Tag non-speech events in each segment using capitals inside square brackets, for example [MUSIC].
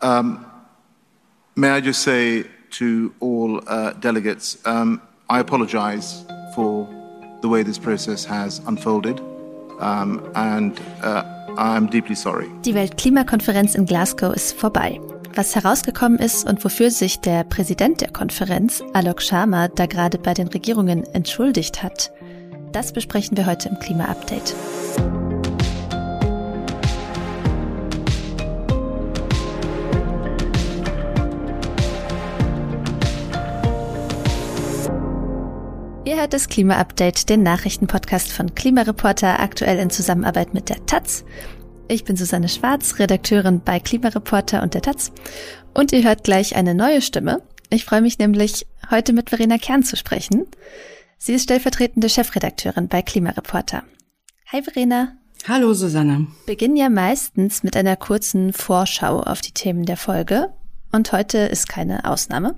Um, may I just say to all uh, delegates, um, I apologize for the way this process has unfolded, um, and uh, I'm deeply sorry. Die Weltklimakonferenz in Glasgow ist vorbei. Was herausgekommen ist und wofür sich der Präsident der Konferenz, Alok Sharma, da gerade bei den Regierungen entschuldigt hat, das besprechen wir heute im Klima-Update. Ihr hört das Klima-Update, den Nachrichtenpodcast von Klimareporter, aktuell in Zusammenarbeit mit der Taz. Ich bin Susanne Schwarz, Redakteurin bei Klimareporter und der Taz. Und ihr hört gleich eine neue Stimme. Ich freue mich nämlich, heute mit Verena Kern zu sprechen. Sie ist stellvertretende Chefredakteurin bei Klimareporter. Hi Verena. Hallo Susanne. Beginnen ja meistens mit einer kurzen Vorschau auf die Themen der Folge. Und heute ist keine Ausnahme.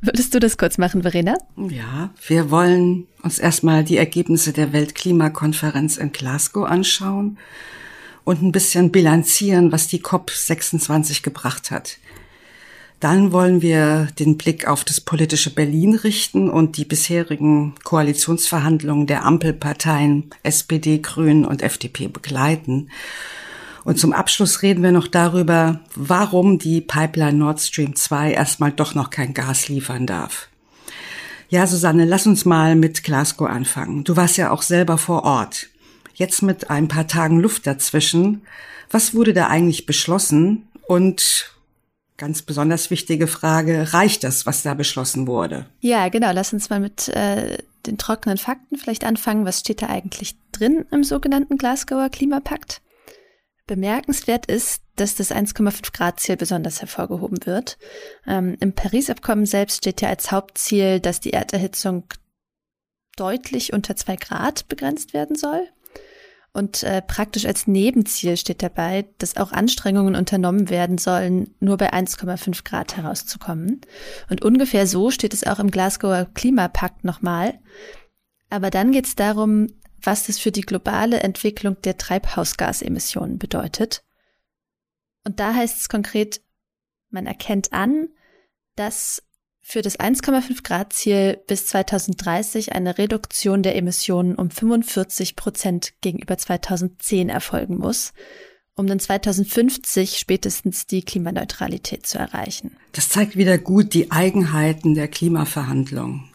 Würdest du das kurz machen, Verena? Ja, wir wollen uns erstmal die Ergebnisse der Weltklimakonferenz in Glasgow anschauen und ein bisschen bilanzieren, was die COP26 gebracht hat. Dann wollen wir den Blick auf das politische Berlin richten und die bisherigen Koalitionsverhandlungen der Ampelparteien SPD, Grünen und FDP begleiten. Und zum Abschluss reden wir noch darüber, warum die Pipeline Nord Stream 2 erstmal doch noch kein Gas liefern darf. Ja, Susanne, lass uns mal mit Glasgow anfangen. Du warst ja auch selber vor Ort. Jetzt mit ein paar Tagen Luft dazwischen. Was wurde da eigentlich beschlossen? Und ganz besonders wichtige Frage, reicht das, was da beschlossen wurde? Ja, genau. Lass uns mal mit äh, den trockenen Fakten vielleicht anfangen. Was steht da eigentlich drin im sogenannten Glasgower Klimapakt? Bemerkenswert ist, dass das 1,5 Grad Ziel besonders hervorgehoben wird. Ähm, Im Paris-Abkommen selbst steht ja als Hauptziel, dass die Erderhitzung deutlich unter zwei Grad begrenzt werden soll. Und äh, praktisch als Nebenziel steht dabei, dass auch Anstrengungen unternommen werden sollen, nur bei 1,5 Grad herauszukommen. Und ungefähr so steht es auch im Glasgower Klimapakt nochmal. Aber dann geht es darum, was das für die globale Entwicklung der Treibhausgasemissionen bedeutet. Und da heißt es konkret, man erkennt an, dass für das 1,5 Grad Ziel bis 2030 eine Reduktion der Emissionen um 45 Prozent gegenüber 2010 erfolgen muss, um dann 2050 spätestens die Klimaneutralität zu erreichen. Das zeigt wieder gut die Eigenheiten der Klimaverhandlungen.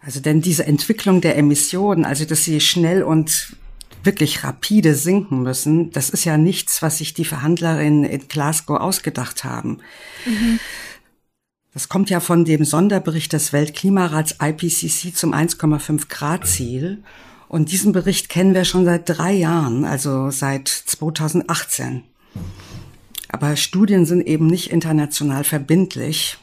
Also denn diese Entwicklung der Emissionen, also dass sie schnell und wirklich rapide sinken müssen, das ist ja nichts, was sich die Verhandlerinnen in Glasgow ausgedacht haben. Mhm. Das kommt ja von dem Sonderbericht des Weltklimarats IPCC zum 1,5 Grad Ziel. Und diesen Bericht kennen wir schon seit drei Jahren, also seit 2018. Aber Studien sind eben nicht international verbindlich.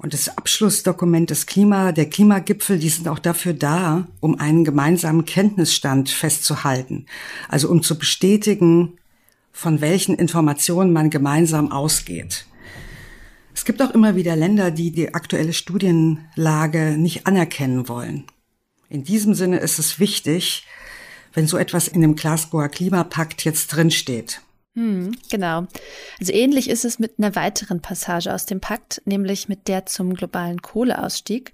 Und das Abschlussdokument des Klima, der Klimagipfel, die sind auch dafür da, um einen gemeinsamen Kenntnisstand festzuhalten. Also um zu bestätigen, von welchen Informationen man gemeinsam ausgeht. Es gibt auch immer wieder Länder, die die aktuelle Studienlage nicht anerkennen wollen. In diesem Sinne ist es wichtig, wenn so etwas in dem Glasgower Klimapakt jetzt drinsteht. Hm, genau. Also ähnlich ist es mit einer weiteren Passage aus dem Pakt, nämlich mit der zum globalen Kohleausstieg.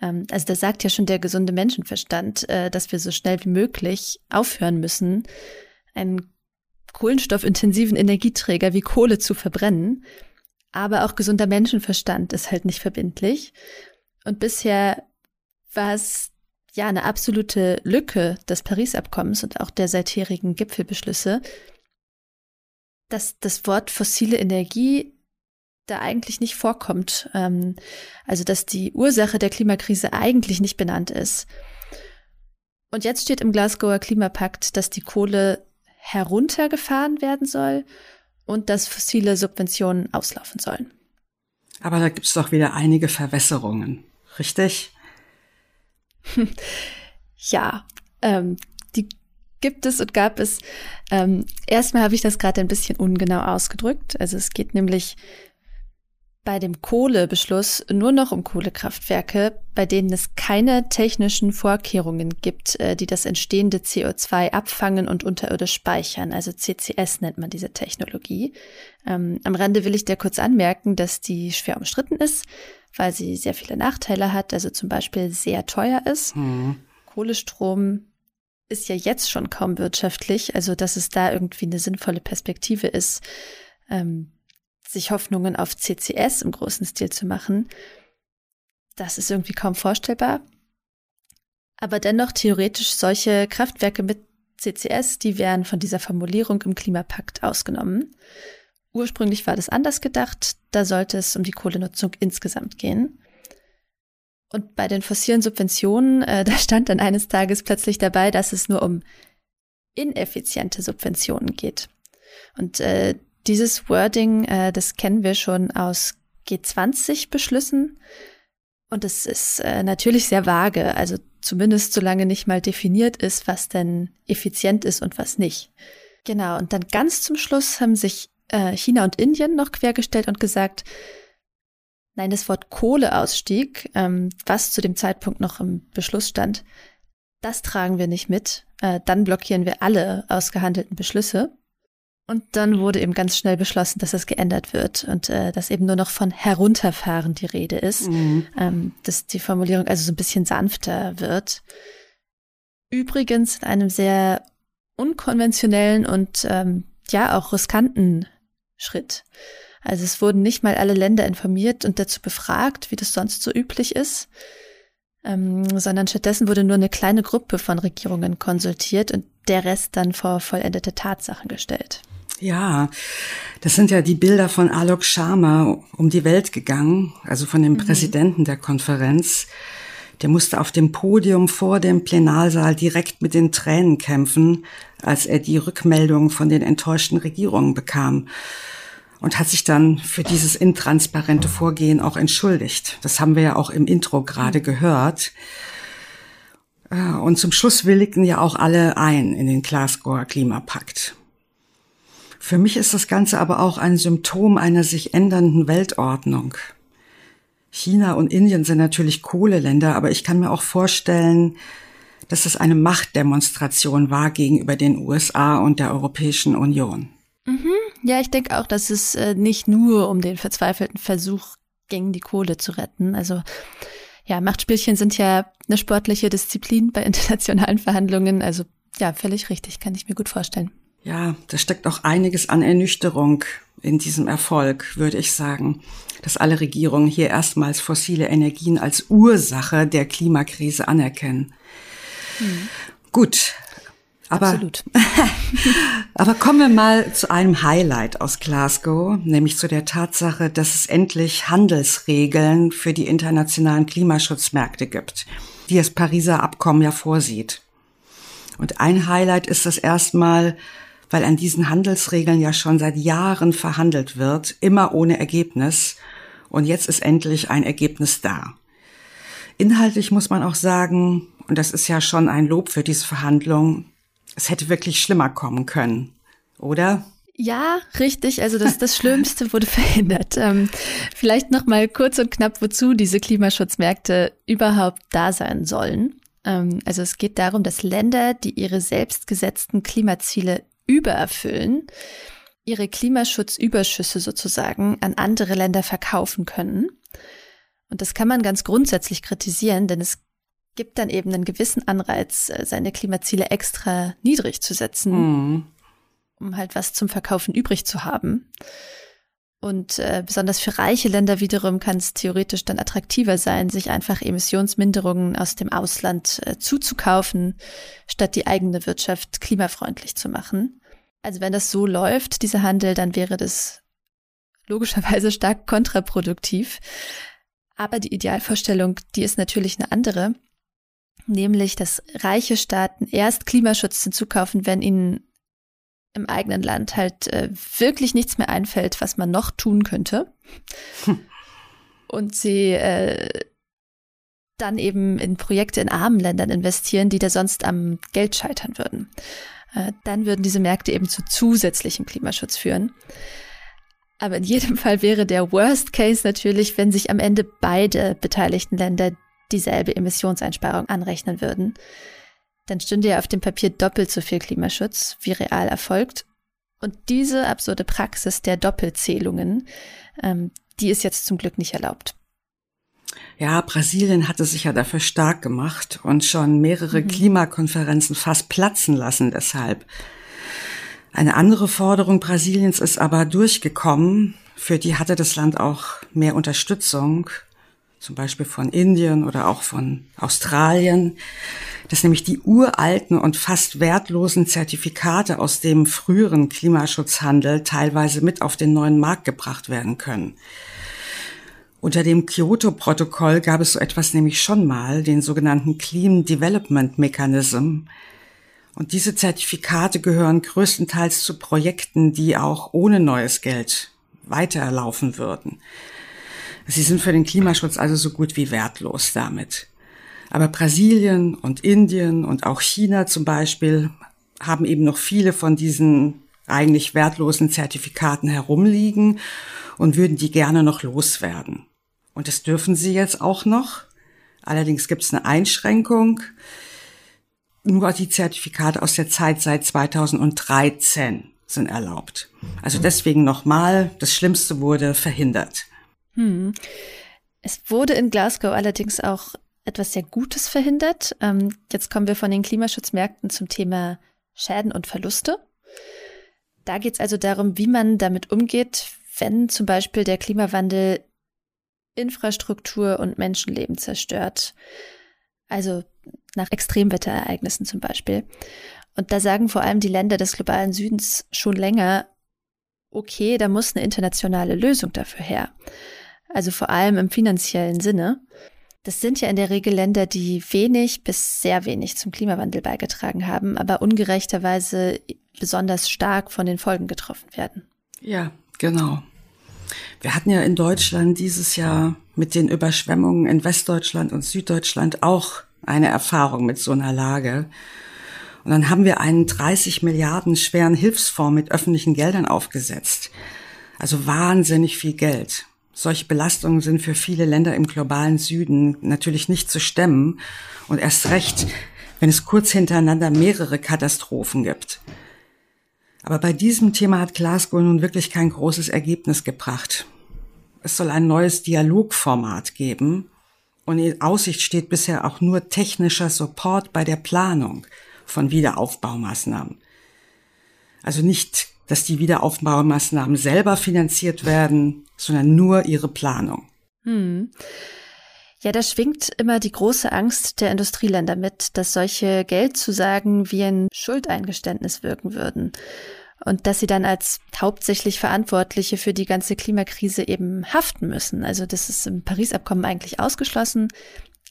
Ähm, also da sagt ja schon der gesunde Menschenverstand, äh, dass wir so schnell wie möglich aufhören müssen, einen kohlenstoffintensiven Energieträger wie Kohle zu verbrennen. Aber auch gesunder Menschenverstand ist halt nicht verbindlich. Und bisher war es ja eine absolute Lücke des Paris-Abkommens und auch der seitherigen Gipfelbeschlüsse, dass das Wort fossile Energie da eigentlich nicht vorkommt. Ähm, also dass die Ursache der Klimakrise eigentlich nicht benannt ist. Und jetzt steht im Glasgower Klimapakt, dass die Kohle heruntergefahren werden soll und dass fossile Subventionen auslaufen sollen. Aber da gibt es doch wieder einige Verwässerungen, richtig? [LAUGHS] ja, ähm, gibt es und gab es. Ähm, erstmal habe ich das gerade ein bisschen ungenau ausgedrückt. Also es geht nämlich bei dem Kohlebeschluss nur noch um Kohlekraftwerke, bei denen es keine technischen Vorkehrungen gibt, äh, die das entstehende CO2 abfangen und unterirdisch speichern. Also CCS nennt man diese Technologie. Ähm, am Rande will ich dir kurz anmerken, dass die schwer umstritten ist, weil sie sehr viele Nachteile hat, also zum Beispiel sehr teuer ist. Mhm. Kohlestrom ist ja jetzt schon kaum wirtschaftlich, also dass es da irgendwie eine sinnvolle Perspektive ist, ähm, sich Hoffnungen auf CCS im großen Stil zu machen, das ist irgendwie kaum vorstellbar. Aber dennoch theoretisch solche Kraftwerke mit CCS, die wären von dieser Formulierung im Klimapakt ausgenommen. Ursprünglich war das anders gedacht, da sollte es um die Kohlenutzung insgesamt gehen. Und bei den fossilen Subventionen, äh, [LAUGHS] da stand dann eines Tages plötzlich dabei, dass es nur um ineffiziente Subventionen geht. Und äh, dieses Wording, äh, das kennen wir schon aus G20-Beschlüssen. Und es ist äh, natürlich sehr vage, also zumindest solange nicht mal definiert ist, was denn effizient ist und was nicht. Genau, und dann ganz zum Schluss haben sich äh, China und Indien noch quergestellt und gesagt, nein, das Wort Kohleausstieg, ähm, was zu dem Zeitpunkt noch im Beschluss stand, das tragen wir nicht mit. Äh, dann blockieren wir alle ausgehandelten Beschlüsse. Und dann wurde eben ganz schnell beschlossen, dass das geändert wird und äh, dass eben nur noch von herunterfahren die Rede ist, mhm. ähm, dass die Formulierung also so ein bisschen sanfter wird. Übrigens in einem sehr unkonventionellen und ähm, ja auch riskanten Schritt. Also es wurden nicht mal alle Länder informiert und dazu befragt, wie das sonst so üblich ist, ähm, sondern stattdessen wurde nur eine kleine Gruppe von Regierungen konsultiert und der Rest dann vor vollendete Tatsachen gestellt. Ja, das sind ja die Bilder von Alok Sharma um die Welt gegangen, also von dem mhm. Präsidenten der Konferenz. Der musste auf dem Podium vor dem Plenarsaal direkt mit den Tränen kämpfen, als er die Rückmeldung von den enttäuschten Regierungen bekam und hat sich dann für dieses intransparente Vorgehen auch entschuldigt. Das haben wir ja auch im Intro gerade gehört. Äh, und zum Schluss willigten ja auch alle ein in den Glasgower Klimapakt. Für mich ist das Ganze aber auch ein Symptom einer sich ändernden Weltordnung. China und Indien sind natürlich Kohleländer, aber ich kann mir auch vorstellen, dass es eine Machtdemonstration war gegenüber den USA und der Europäischen Union. Mhm. Ja, ich denke auch, dass es äh, nicht nur um den verzweifelten Versuch ging, die Kohle zu retten. Also ja, Machtspielchen sind ja eine sportliche Disziplin bei [LAUGHS] internationalen Verhandlungen. Also ja, völlig richtig, kann ich mir gut vorstellen. Ja, da steckt auch einiges an Ernüchterung in diesem Erfolg, würde ich sagen, dass alle Regierungen hier erstmals fossile Energien als Ursache der Klimakrise anerkennen. Hm. Gut. Aber, Absolut. [LAUGHS] aber kommen wir mal zu einem Highlight aus Glasgow, nämlich zu der Tatsache, dass es endlich Handelsregeln für die internationalen Klimaschutzmärkte gibt, die das Pariser Abkommen ja vorsieht. Und ein Highlight ist das erstmal, weil an diesen Handelsregeln ja schon seit Jahren verhandelt wird, immer ohne Ergebnis. Und jetzt ist endlich ein Ergebnis da. Inhaltlich muss man auch sagen, und das ist ja schon ein Lob für diese Verhandlungen, es hätte wirklich schlimmer kommen können, oder? Ja, richtig. Also das, das Schlimmste [LAUGHS] wurde verhindert. Ähm, vielleicht noch mal kurz und knapp, wozu diese Klimaschutzmärkte überhaupt da sein sollen. Ähm, also es geht darum, dass Länder, die ihre selbst gesetzten Klimaziele übererfüllen, ihre Klimaschutzüberschüsse sozusagen an andere Länder verkaufen können. Und das kann man ganz grundsätzlich kritisieren, denn es gibt dann eben einen gewissen Anreiz, äh, seine Klimaziele extra niedrig zu setzen, mhm. um halt was zum Verkaufen übrig zu haben. Und äh, besonders für reiche Länder wiederum kann es theoretisch dann attraktiver sein, sich einfach Emissionsminderungen aus dem Ausland äh, zuzukaufen, statt die eigene Wirtschaft klimafreundlich zu machen. Also wenn das so läuft, dieser Handel, dann wäre das logischerweise stark kontraproduktiv. Aber die Idealvorstellung, die ist natürlich eine andere, nämlich dass reiche Staaten erst Klimaschutz hinzukaufen, wenn ihnen im eigenen Land halt äh, wirklich nichts mehr einfällt, was man noch tun könnte. Hm. Und sie äh, dann eben in Projekte in armen Ländern investieren, die da sonst am Geld scheitern würden. Äh, dann würden diese Märkte eben zu zusätzlichem Klimaschutz führen. Aber in jedem [LAUGHS] Fall wäre der Worst Case natürlich, wenn sich am Ende beide beteiligten Länder dieselbe Emissionseinsparung anrechnen würden. Dann stünde ja auf dem Papier doppelt so viel Klimaschutz, wie real erfolgt. Und diese absurde Praxis der Doppelzählungen, ähm, die ist jetzt zum Glück nicht erlaubt. Ja, Brasilien hatte sich ja dafür stark gemacht und schon mehrere mhm. Klimakonferenzen fast platzen lassen deshalb. Eine andere Forderung Brasiliens ist aber durchgekommen. Für die hatte das Land auch mehr Unterstützung, zum Beispiel von Indien oder auch von Australien, dass nämlich die uralten und fast wertlosen Zertifikate aus dem früheren Klimaschutzhandel teilweise mit auf den neuen Markt gebracht werden können. Unter dem Kyoto-Protokoll gab es so etwas nämlich schon mal, den sogenannten Clean Development Mechanism. Und diese Zertifikate gehören größtenteils zu Projekten, die auch ohne neues Geld weiterlaufen würden. Sie sind für den Klimaschutz also so gut wie wertlos damit. Aber Brasilien und Indien und auch China zum Beispiel haben eben noch viele von diesen eigentlich wertlosen Zertifikaten herumliegen und würden die gerne noch loswerden. Und das dürfen sie jetzt auch noch. Allerdings gibt es eine Einschränkung. Nur die Zertifikate aus der Zeit seit 2013 sind erlaubt. Also deswegen nochmal, das Schlimmste wurde verhindert. Hm. Es wurde in Glasgow allerdings auch etwas sehr Gutes verhindert. Ähm, jetzt kommen wir von den Klimaschutzmärkten zum Thema Schäden und Verluste. Da geht es also darum, wie man damit umgeht, wenn zum Beispiel der Klimawandel Infrastruktur und Menschenleben zerstört. Also nach Extremwetterereignissen zum Beispiel. Und da sagen vor allem die Länder des globalen Südens schon länger, okay, da muss eine internationale Lösung dafür her. Also vor allem im finanziellen Sinne. Das sind ja in der Regel Länder, die wenig bis sehr wenig zum Klimawandel beigetragen haben, aber ungerechterweise besonders stark von den Folgen getroffen werden. Ja, genau. Wir hatten ja in Deutschland dieses Jahr mit den Überschwemmungen in Westdeutschland und Süddeutschland auch eine Erfahrung mit so einer Lage. Und dann haben wir einen 30 Milliarden schweren Hilfsfonds mit öffentlichen Geldern aufgesetzt. Also wahnsinnig viel Geld. Solche Belastungen sind für viele Länder im globalen Süden natürlich nicht zu stemmen und erst recht, wenn es kurz hintereinander mehrere Katastrophen gibt. Aber bei diesem Thema hat Glasgow nun wirklich kein großes Ergebnis gebracht. Es soll ein neues Dialogformat geben und in Aussicht steht bisher auch nur technischer Support bei der Planung von Wiederaufbaumaßnahmen. Also nicht, dass die Wiederaufbaumaßnahmen selber finanziert werden, sondern nur ihre Planung. Hm. Ja, da schwingt immer die große Angst der Industrieländer mit, dass solche Geldzusagen wie ein Schuldeingeständnis wirken würden und dass sie dann als hauptsächlich Verantwortliche für die ganze Klimakrise eben haften müssen. Also das ist im Paris-Abkommen eigentlich ausgeschlossen.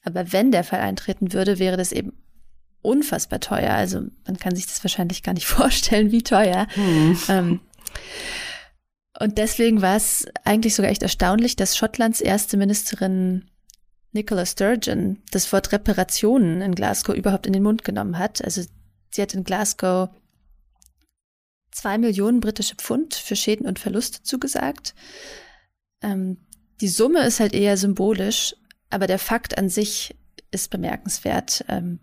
Aber wenn der Fall eintreten würde, wäre das eben unfassbar teuer. Also man kann sich das wahrscheinlich gar nicht [LAUGHS] vorstellen, wie teuer. Hm. Ähm, und deswegen war es eigentlich sogar echt erstaunlich, dass Schottlands erste Ministerin Nicola Sturgeon das Wort Reparationen in Glasgow überhaupt in den Mund genommen hat. Also sie hat in Glasgow zwei Millionen britische Pfund für Schäden und Verluste zugesagt. Ähm, die Summe ist halt eher symbolisch, aber der Fakt an sich ist bemerkenswert. Ähm,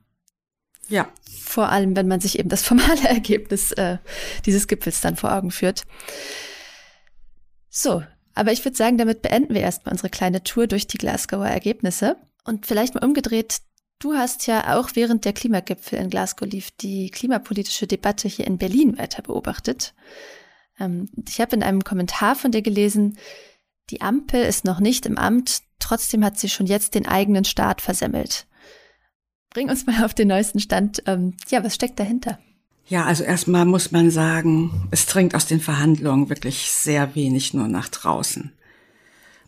ja. Vor allem, wenn man sich eben das formale [LAUGHS] Ergebnis äh, dieses Gipfels dann vor Augen führt. So, aber ich würde sagen, damit beenden wir erstmal unsere kleine Tour durch die Glasgower Ergebnisse. Und vielleicht mal umgedreht, du hast ja auch während der Klimagipfel in Glasgow lief die klimapolitische Debatte hier in Berlin weiter beobachtet. Ähm, ich habe in einem Kommentar von dir gelesen, die Ampel ist noch nicht im Amt, trotzdem hat sie schon jetzt den eigenen Staat versemmelt. Bring uns mal auf den neuesten Stand. Ähm, ja, was steckt dahinter? Ja, also erstmal muss man sagen, es dringt aus den Verhandlungen wirklich sehr wenig nur nach draußen.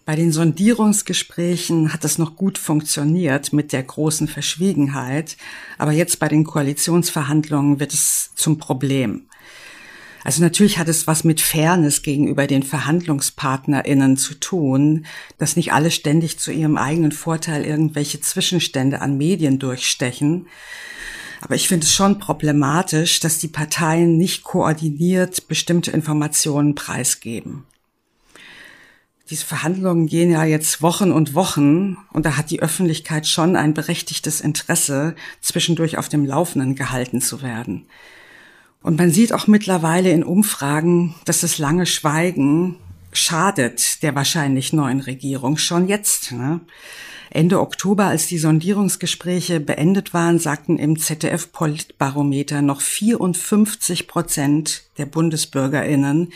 Bei den Sondierungsgesprächen hat es noch gut funktioniert mit der großen Verschwiegenheit, aber jetzt bei den Koalitionsverhandlungen wird es zum Problem. Also natürlich hat es was mit Fairness gegenüber den Verhandlungspartnerinnen zu tun, dass nicht alle ständig zu ihrem eigenen Vorteil irgendwelche Zwischenstände an Medien durchstechen, aber ich finde es schon problematisch, dass die Parteien nicht koordiniert bestimmte Informationen preisgeben. diese Verhandlungen gehen ja jetzt Wochen und Wochen und da hat die Öffentlichkeit schon ein berechtigtes Interesse, zwischendurch auf dem Laufenden gehalten zu werden. Und man sieht auch mittlerweile in Umfragen, dass das lange Schweigen schadet der wahrscheinlich neuen Regierung schon jetzt. Ne? Ende Oktober, als die Sondierungsgespräche beendet waren, sagten im ZDF-Politbarometer noch 54 Prozent der BundesbürgerInnen,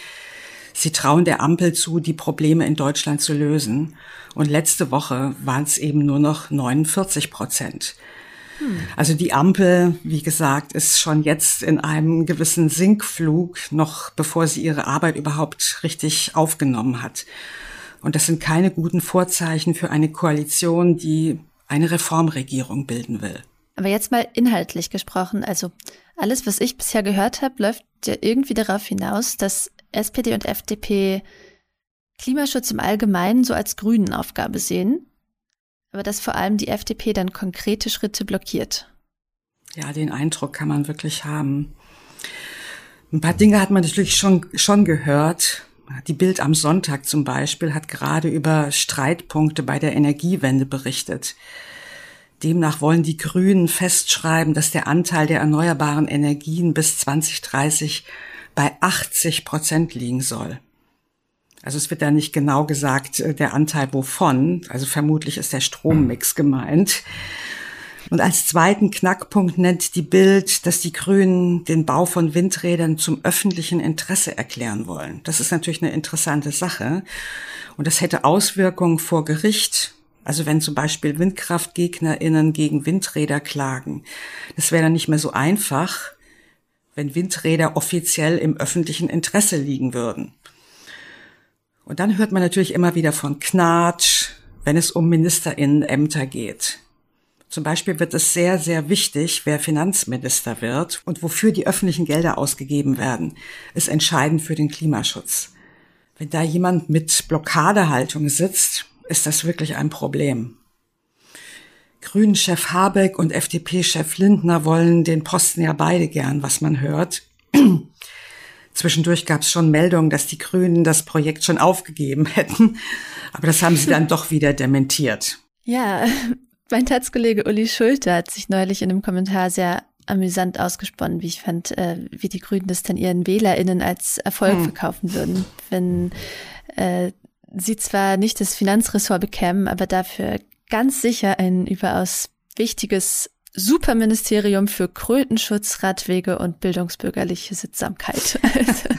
Sie trauen der Ampel zu, die Probleme in Deutschland zu lösen. Und letzte Woche waren es eben nur noch 49 Prozent. Also die Ampel, wie gesagt, ist schon jetzt in einem gewissen Sinkflug, noch bevor sie ihre Arbeit überhaupt richtig aufgenommen hat. Und das sind keine guten Vorzeichen für eine Koalition, die eine Reformregierung bilden will. Aber jetzt mal inhaltlich gesprochen, also alles, was ich bisher gehört habe, läuft ja irgendwie darauf hinaus, dass SPD und FDP Klimaschutz im Allgemeinen so als grünen Aufgabe sehen, aber dass vor allem die FDP dann konkrete Schritte blockiert. Ja, den Eindruck kann man wirklich haben. Ein paar Dinge hat man natürlich schon, schon gehört. Die Bild am Sonntag zum Beispiel hat gerade über Streitpunkte bei der Energiewende berichtet. Demnach wollen die Grünen festschreiben, dass der Anteil der erneuerbaren Energien bis 2030 bei 80 Prozent liegen soll. Also es wird da nicht genau gesagt, äh, der Anteil wovon. Also vermutlich ist der Strommix gemeint. Und als zweiten Knackpunkt nennt die Bild, dass die Grünen den Bau von Windrädern zum öffentlichen Interesse erklären wollen. Das ist natürlich eine interessante Sache. Und das hätte Auswirkungen vor Gericht. Also wenn zum Beispiel WindkraftgegnerInnen gegen Windräder klagen. Das wäre dann nicht mehr so einfach, wenn Windräder offiziell im öffentlichen Interesse liegen würden. Und dann hört man natürlich immer wieder von Knatsch, wenn es um Ministerinnenämter geht. Zum Beispiel wird es sehr, sehr wichtig, wer Finanzminister wird und wofür die öffentlichen Gelder ausgegeben werden, ist entscheidend für den Klimaschutz. Wenn da jemand mit Blockadehaltung sitzt, ist das wirklich ein Problem. Grünen-Chef Habeck und FDP-Chef Lindner wollen den Posten ja beide gern, was man hört. Zwischendurch gab es schon Meldungen, dass die Grünen das Projekt schon aufgegeben [LAUGHS] hätten, aber das haben sie dann doch wieder dementiert. Ja, [LAUGHS] mein Tatzkollege Uli Schulte hat sich neulich in einem Kommentar sehr amüsant ausgesponnen, wie ich fand, äh, wie die Grünen das dann ihren WählerInnen als Erfolg hm. verkaufen würden, wenn äh, sie zwar nicht das Finanzressort bekämen, aber dafür ganz sicher ein überaus wichtiges Superministerium für Krötenschutz, Radwege und bildungsbürgerliche Sittsamkeit. [LAUGHS]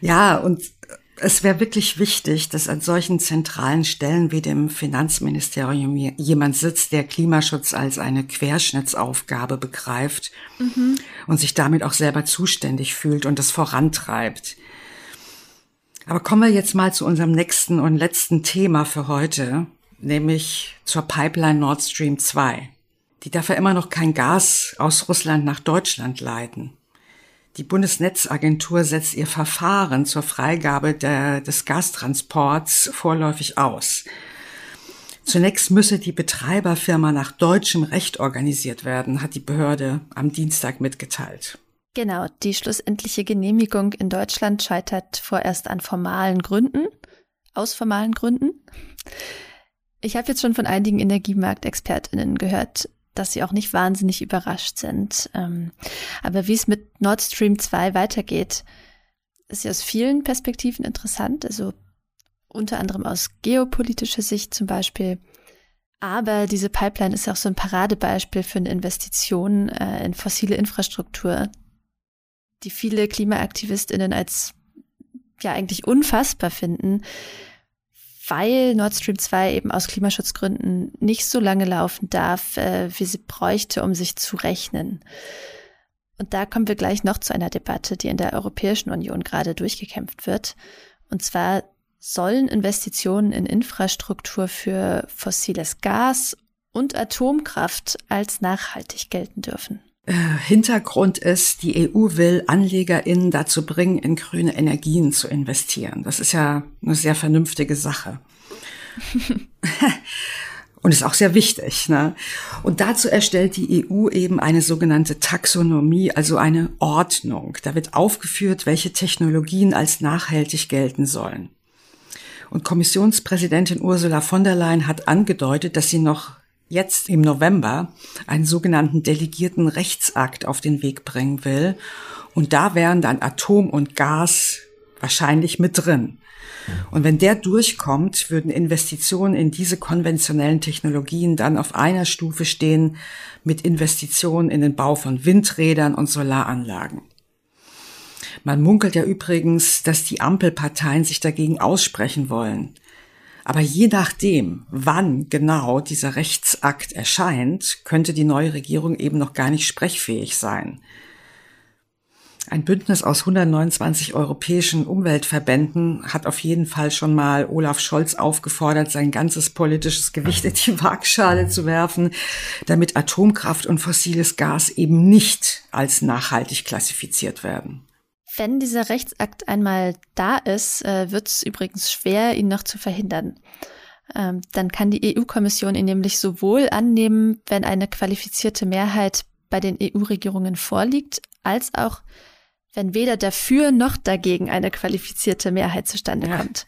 ja, und es wäre wirklich wichtig, dass an solchen zentralen Stellen wie dem Finanzministerium jemand sitzt, der Klimaschutz als eine Querschnittsaufgabe begreift mhm. und sich damit auch selber zuständig fühlt und das vorantreibt. Aber kommen wir jetzt mal zu unserem nächsten und letzten Thema für heute, nämlich zur Pipeline Nord Stream 2. Die darf ja immer noch kein Gas aus Russland nach Deutschland leiten. Die Bundesnetzagentur setzt ihr Verfahren zur Freigabe der, des Gastransports vorläufig aus. Zunächst müsse die Betreiberfirma nach deutschem Recht organisiert werden, hat die Behörde am Dienstag mitgeteilt. Genau, die schlussendliche Genehmigung in Deutschland scheitert vorerst an formalen Gründen, aus formalen Gründen. Ich habe jetzt schon von einigen Energiemarktexpertinnen gehört, dass sie auch nicht wahnsinnig überrascht sind. Ähm, aber wie es mit Nord Stream 2 weitergeht, ist ja aus vielen Perspektiven interessant, also unter anderem aus geopolitischer Sicht zum Beispiel. Aber diese Pipeline ist auch so ein Paradebeispiel für eine Investition äh, in fossile Infrastruktur, die viele KlimaaktivistInnen als ja eigentlich unfassbar finden, weil Nord Stream 2 eben aus Klimaschutzgründen nicht so lange laufen darf, äh, wie sie bräuchte, um sich zu rechnen. Und da kommen wir gleich noch zu einer Debatte, die in der Europäischen Union gerade durchgekämpft wird. Und zwar sollen Investitionen in Infrastruktur für fossiles Gas und Atomkraft als nachhaltig gelten dürfen. Äh, Hintergrund ist, die EU will AnlegerInnen dazu bringen, in grüne Energien zu investieren. Das ist ja eine sehr vernünftige Sache. [LAUGHS] Und ist auch sehr wichtig. Ne? Und dazu erstellt die EU eben eine sogenannte Taxonomie, also eine Ordnung. Da wird aufgeführt, welche Technologien als nachhaltig gelten sollen. Und Kommissionspräsidentin Ursula von der Leyen hat angedeutet, dass sie noch jetzt im November einen sogenannten delegierten Rechtsakt auf den Weg bringen will. Und da wären dann Atom und Gas wahrscheinlich mit drin. Und wenn der durchkommt, würden Investitionen in diese konventionellen Technologien dann auf einer Stufe stehen mit Investitionen in den Bau von Windrädern und Solaranlagen. Man munkelt ja übrigens, dass die Ampelparteien sich dagegen aussprechen wollen. Aber je nachdem, wann genau dieser Rechtsakt erscheint, könnte die neue Regierung eben noch gar nicht sprechfähig sein. Ein Bündnis aus 129 europäischen Umweltverbänden hat auf jeden Fall schon mal Olaf Scholz aufgefordert, sein ganzes politisches Gewicht in die Waagschale zu werfen, damit Atomkraft und fossiles Gas eben nicht als nachhaltig klassifiziert werden. Wenn dieser Rechtsakt einmal da ist, äh, wird es übrigens schwer, ihn noch zu verhindern. Ähm, dann kann die EU-Kommission ihn nämlich sowohl annehmen, wenn eine qualifizierte Mehrheit bei den EU-Regierungen vorliegt, als auch wenn weder dafür noch dagegen eine qualifizierte Mehrheit zustande ja. kommt.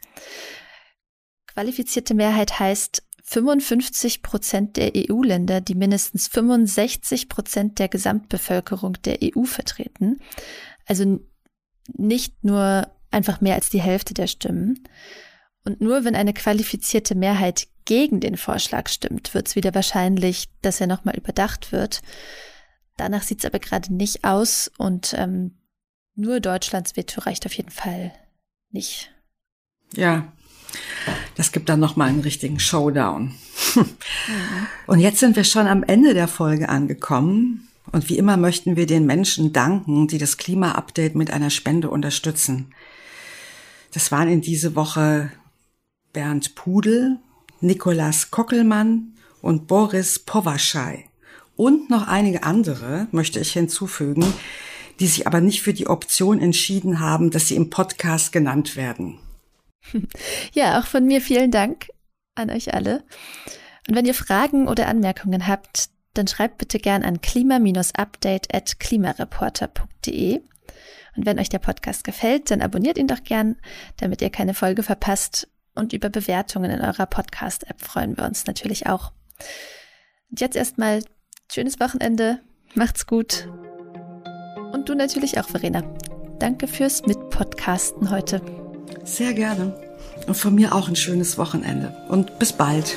Qualifizierte Mehrheit heißt 55 Prozent der EU-Länder, die mindestens 65 Prozent der Gesamtbevölkerung der EU vertreten. Also nicht nur einfach mehr als die Hälfte der Stimmen. Und nur wenn eine qualifizierte Mehrheit gegen den Vorschlag stimmt, wird es wieder wahrscheinlich, dass er nochmal überdacht wird. Danach sieht es aber gerade nicht aus und ähm, nur Deutschlands Veto reicht auf jeden Fall nicht. Ja, das gibt dann nochmal einen richtigen Showdown. [LAUGHS] Und jetzt sind wir schon am Ende der Folge angekommen. Und wie immer möchten wir den Menschen danken, die das Klima-Update mit einer Spende unterstützen. Das waren in diese Woche Bernd Pudel, Nikolas Kockelmann und Boris Powaschai. Und noch einige andere möchte ich hinzufügen, die sich aber nicht für die Option entschieden haben, dass sie im Podcast genannt werden. [LAUGHS] Ja, auch von mir vielen Dank an euch alle. Und wenn ihr Fragen oder Anmerkungen habt, dann schreibt bitte gern an klima-update at klimareporter.de. Und wenn euch der Podcast gefällt, dann abonniert ihn doch gern, damit ihr keine Folge verpasst. Und über Bewertungen in eurer Podcast-App freuen wir uns natürlich auch. Und jetzt erstmal schönes Wochenende. Macht's gut. Und du natürlich auch, Verena. Danke fürs Mitpodcasten heute. Sehr gerne. Und von mir auch ein schönes Wochenende. Und bis bald.